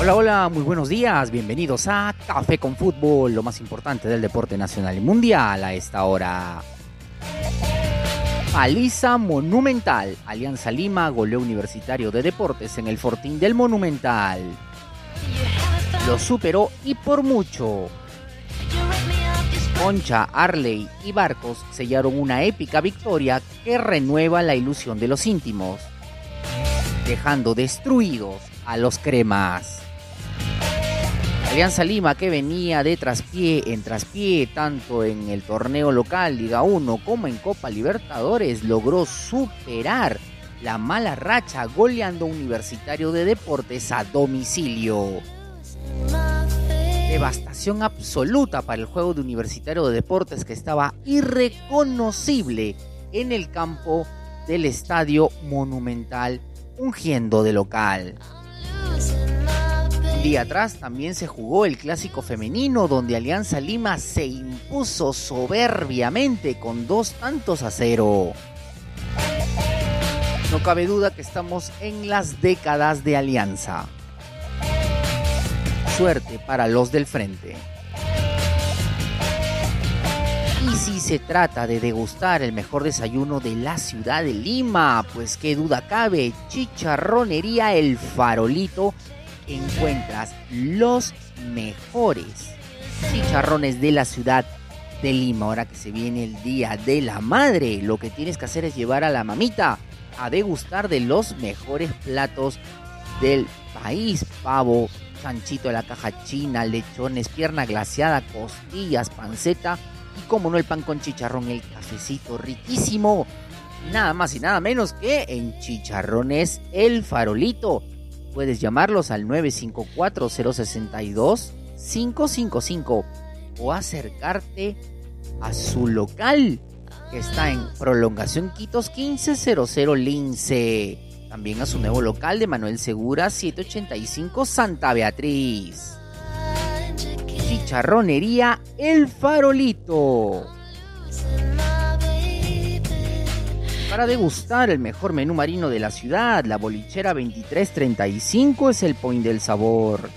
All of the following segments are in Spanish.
Hola, hola, muy buenos días. Bienvenidos a Café con Fútbol, lo más importante del deporte nacional y mundial a esta hora. Paliza Monumental. Alianza Lima, goleo universitario de deportes en el Fortín del Monumental. Lo superó y por mucho. Concha, Arley y Barcos sellaron una épica victoria que renueva la ilusión de los íntimos, dejando destruidos a los cremas. Alianza Lima que venía de traspié en traspié tanto en el torneo local Liga 1 como en Copa Libertadores logró superar la mala racha goleando Universitario de Deportes a domicilio. Devastación absoluta para el juego de Universitario de Deportes que estaba irreconocible en el campo del Estadio Monumental ungiendo de local. Día atrás también se jugó el clásico femenino donde Alianza Lima se impuso soberbiamente con dos tantos a cero. No cabe duda que estamos en las décadas de Alianza. Suerte para los del frente. Y si se trata de degustar el mejor desayuno de la ciudad de Lima, pues qué duda cabe, chicharronería El Farolito encuentras los mejores chicharrones de la ciudad de Lima. Ahora que se viene el Día de la Madre, lo que tienes que hacer es llevar a la mamita a degustar de los mejores platos del país. Pavo, chanchito de la caja china, lechones, pierna glaciada, costillas, panceta y como no el pan con chicharrón, el cafecito riquísimo. Nada más y nada menos que en chicharrones el farolito Puedes llamarlos al 954-062-555 o acercarte a su local que está en Prolongación Quitos 1500 Lince. También a su nuevo local de Manuel Segura 785 Santa Beatriz. Chicharronería El Farolito Para degustar el mejor menú marino de la ciudad, la bolichera 2335 es el point del sabor.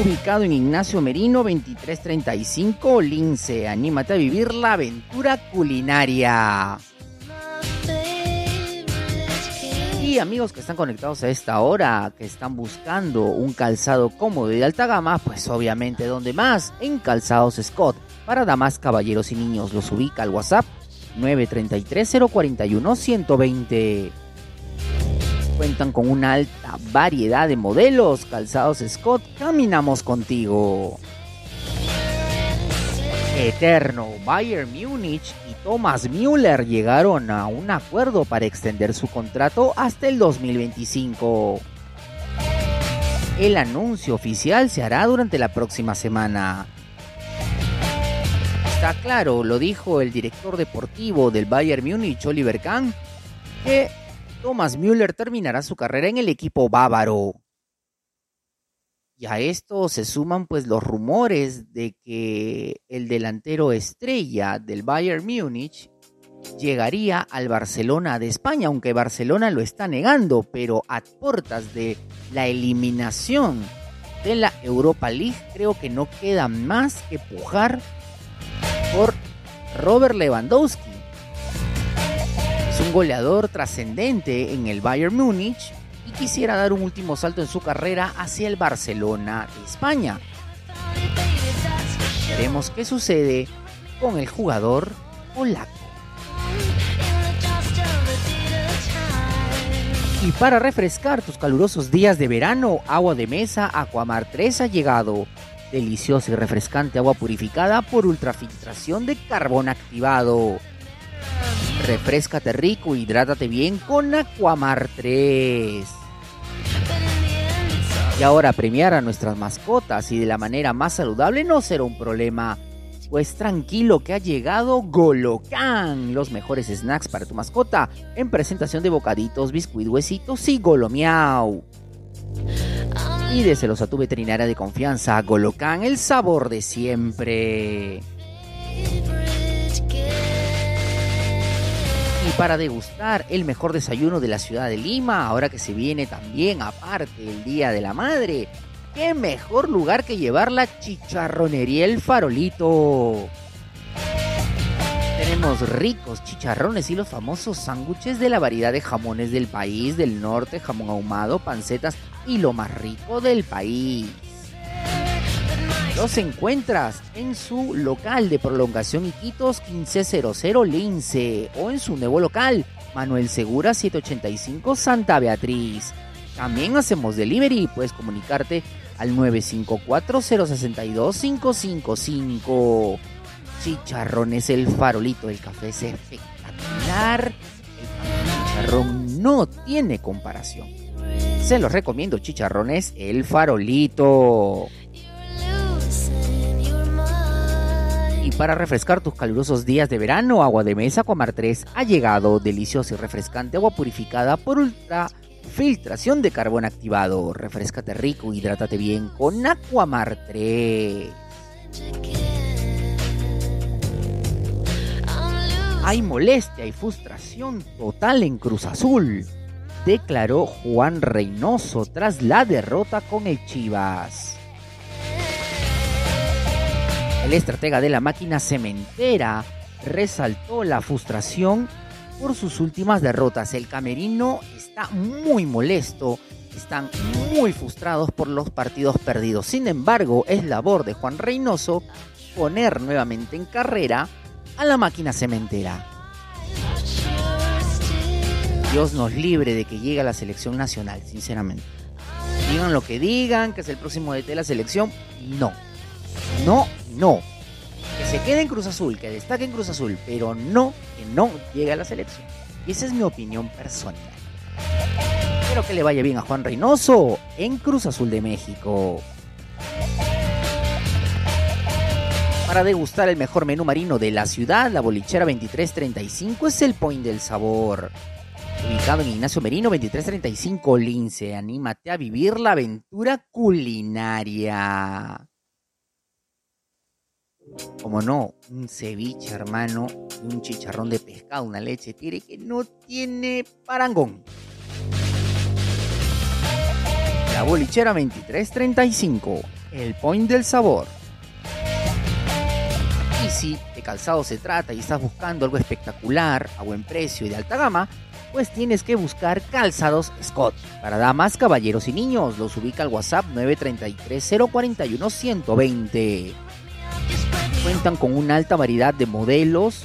Ubicado en Ignacio Merino 2335 Lince, anímate a vivir la aventura culinaria. Y amigos que están conectados a esta hora, que están buscando un calzado cómodo y de alta gama, pues obviamente donde más, en Calzados Scott. Para damas, caballeros y niños los ubica al WhatsApp 933-041-120. Cuentan con una alta variedad de modelos. Calzados Scott, caminamos contigo. Eterno, Bayern Múnich y Thomas Müller llegaron a un acuerdo para extender su contrato hasta el 2025. El anuncio oficial se hará durante la próxima semana. Está claro, lo dijo el director deportivo del Bayern Múnich, Oliver Kahn, que Thomas Müller terminará su carrera en el equipo bávaro. Y a esto se suman pues los rumores de que el delantero estrella del Bayern Múnich llegaría al Barcelona de España, aunque Barcelona lo está negando, pero a puertas de la eliminación de la Europa League creo que no queda más que pujar por Robert Lewandowski. Es un goleador trascendente en el Bayern Múnich y quisiera dar un último salto en su carrera hacia el Barcelona de España. Veremos qué sucede con el jugador polaco. Y para refrescar tus calurosos días de verano, agua de mesa Aquamar 3 ha llegado deliciosa y refrescante agua purificada por ultrafiltración de carbón activado. Refrescate rico, hidrátate bien con Aquamar 3. Y ahora premiar a nuestras mascotas y de la manera más saludable no será un problema. Pues tranquilo que ha llegado Golocan, los mejores snacks para tu mascota en presentación de bocaditos, biscuit, huesitos y golomiau. Pídeselos a tu veterinaria de confianza, Golocan, el sabor de siempre. Y para degustar el mejor desayuno de la ciudad de Lima, ahora que se viene también aparte el Día de la Madre, qué mejor lugar que llevar la chicharronería El Farolito. Tenemos ricos chicharrones y los famosos sándwiches de la variedad de jamones del país, del norte, jamón ahumado, pancetas y lo más rico del país. Los encuentras en su local de prolongación Iquitos 1500 Lince o en su nuevo local Manuel Segura 785 Santa Beatriz. También hacemos delivery puedes comunicarte al 954-062-555. Chicharrones, el farolito del café es espectacular. El chicharrón no tiene comparación. Se los recomiendo, chicharrones, el farolito. Y para refrescar tus calurosos días de verano, Agua de Mesa Aquamar 3 ha llegado deliciosa y refrescante agua purificada por ultra filtración de carbón activado. Refrescate rico, hidrátate bien con Aquamar 3. Hay molestia y frustración total en Cruz Azul, declaró Juan Reynoso tras la derrota con el Chivas. El estratega de la máquina cementera resaltó la frustración por sus últimas derrotas. El camerino está muy molesto, están muy frustrados por los partidos perdidos. Sin embargo, es labor de Juan Reynoso poner nuevamente en carrera a la máquina cementera. Dios nos libre de que llegue a la selección nacional, sinceramente. Digan lo que digan, que es el próximo DT de la selección. No. No, no. Que se quede en Cruz Azul, que destaque en Cruz Azul, pero no que no llegue a la selección. Y esa es mi opinión personal. Espero que le vaya bien a Juan Reynoso en Cruz Azul de México. Para degustar el mejor menú marino de la ciudad, la bolichera 2335 es el point del sabor. Ubicado en Ignacio Merino 2335 Lince, anímate a vivir la aventura culinaria. Como no, un ceviche, hermano, un chicharrón de pescado, una leche tigre que no tiene parangón. La bolichera 2335, el point del sabor. Si de calzado se trata y estás buscando algo espectacular, a buen precio y de alta gama, pues tienes que buscar calzados Scott. Para damas, caballeros y niños, los ubica al WhatsApp 933 041 120 cuentan con una alta variedad de modelos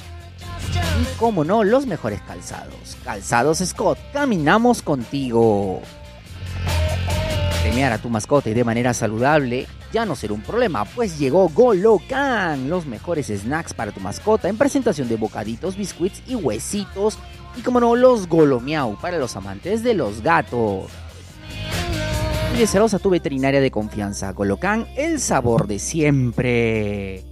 y, como no, los mejores calzados. Calzados Scott, caminamos contigo. Premiar a tu mascota y de manera saludable ya no será un problema, pues llegó Golocan, los mejores snacks para tu mascota en presentación de bocaditos, biscuits y huesitos. Y como no, los Golomiau para los amantes de los gatos. Y desearos a tu veterinaria de confianza, Golocan, el sabor de siempre.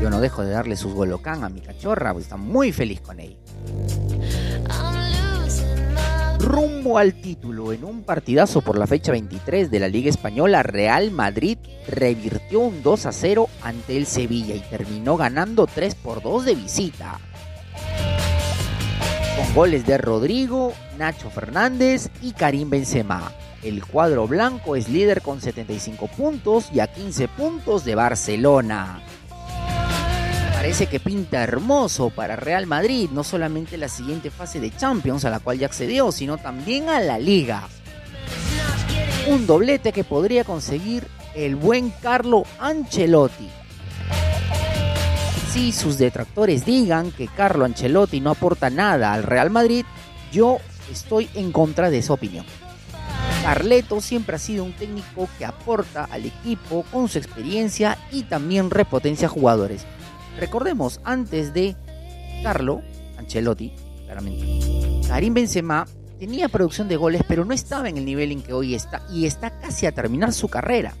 Yo no dejo de darle sus golocán a mi cachorra, pues está muy feliz con ella. Rumbo al título, en un partidazo por la fecha 23 de la Liga Española, Real Madrid revirtió un 2 a 0 ante el Sevilla y terminó ganando 3 por 2 de visita. Con goles de Rodrigo, Nacho Fernández y Karim Benzema. El cuadro blanco es líder con 75 puntos y a 15 puntos de Barcelona. Parece que pinta hermoso para Real Madrid, no solamente la siguiente fase de Champions a la cual ya accedió, sino también a la liga. Un doblete que podría conseguir el buen Carlo Ancelotti. Si sus detractores digan que Carlo Ancelotti no aporta nada al Real Madrid, yo estoy en contra de esa opinión. Carleto siempre ha sido un técnico que aporta al equipo con su experiencia y también repotencia jugadores. Recordemos, antes de Carlo Ancelotti, claramente, Karim Benzema tenía producción de goles, pero no estaba en el nivel en que hoy está y está casi a terminar su carrera.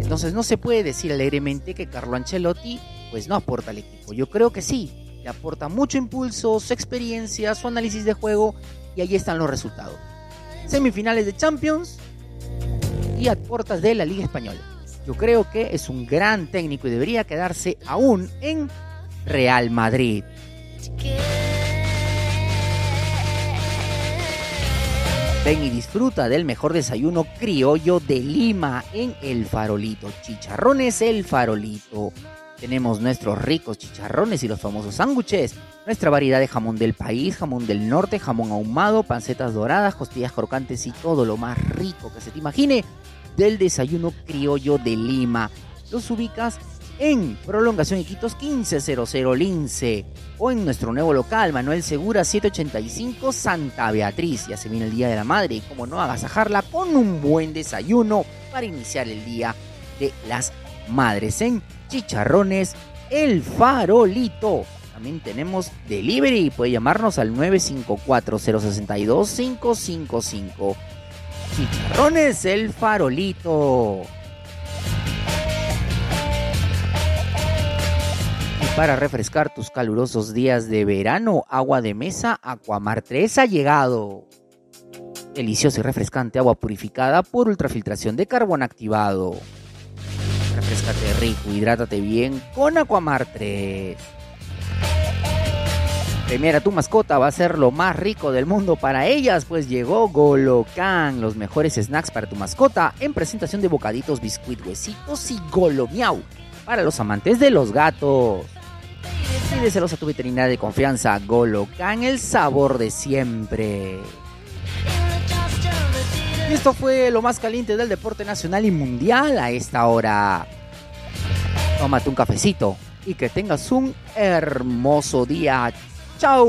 Entonces no se puede decir alegremente que Carlo Ancelotti pues no aporta al equipo. Yo creo que sí, le aporta mucho impulso, su experiencia, su análisis de juego y ahí están los resultados. Semifinales de Champions y a puertas de la Liga Española. Yo creo que es un gran técnico y debería quedarse aún en Real Madrid. Ven y disfruta del mejor desayuno criollo de Lima en El Farolito. Chicharrones El Farolito. Tenemos nuestros ricos chicharrones y los famosos sándwiches, nuestra variedad de jamón del país, jamón del norte, jamón ahumado, pancetas doradas, costillas crocantes y todo lo más rico que se te imagine del desayuno criollo de Lima. Los ubicas en Prolongación Iquitos 1500 Lince o en nuestro nuevo local Manuel Segura 785 Santa Beatriz. Ya se viene el Día de la Madre y como no agasajarla con un buen desayuno para iniciar el Día de las Madres en Chicharrones El Farolito. También tenemos delivery, puede llamarnos al 954-062-555. Chicharrones El Farolito. Para refrescar tus calurosos días de verano, agua de mesa Aquamar 3 ha llegado. Deliciosa y refrescante agua purificada por ultrafiltración de carbón activado. Refrescate rico, hidrátate bien con Aquamar 3. Primera tu mascota va a ser lo más rico del mundo para ellas, pues llegó Golocan, los mejores snacks para tu mascota en presentación de bocaditos, biscuit, huesitos y Golo Miau para los amantes de los gatos. Pídeselos a tu veterinaria de confianza, Golocan, el sabor de siempre. Y esto fue lo más caliente del deporte nacional y mundial a esta hora. Tómate un cafecito y que tengas un hermoso día. Tchau!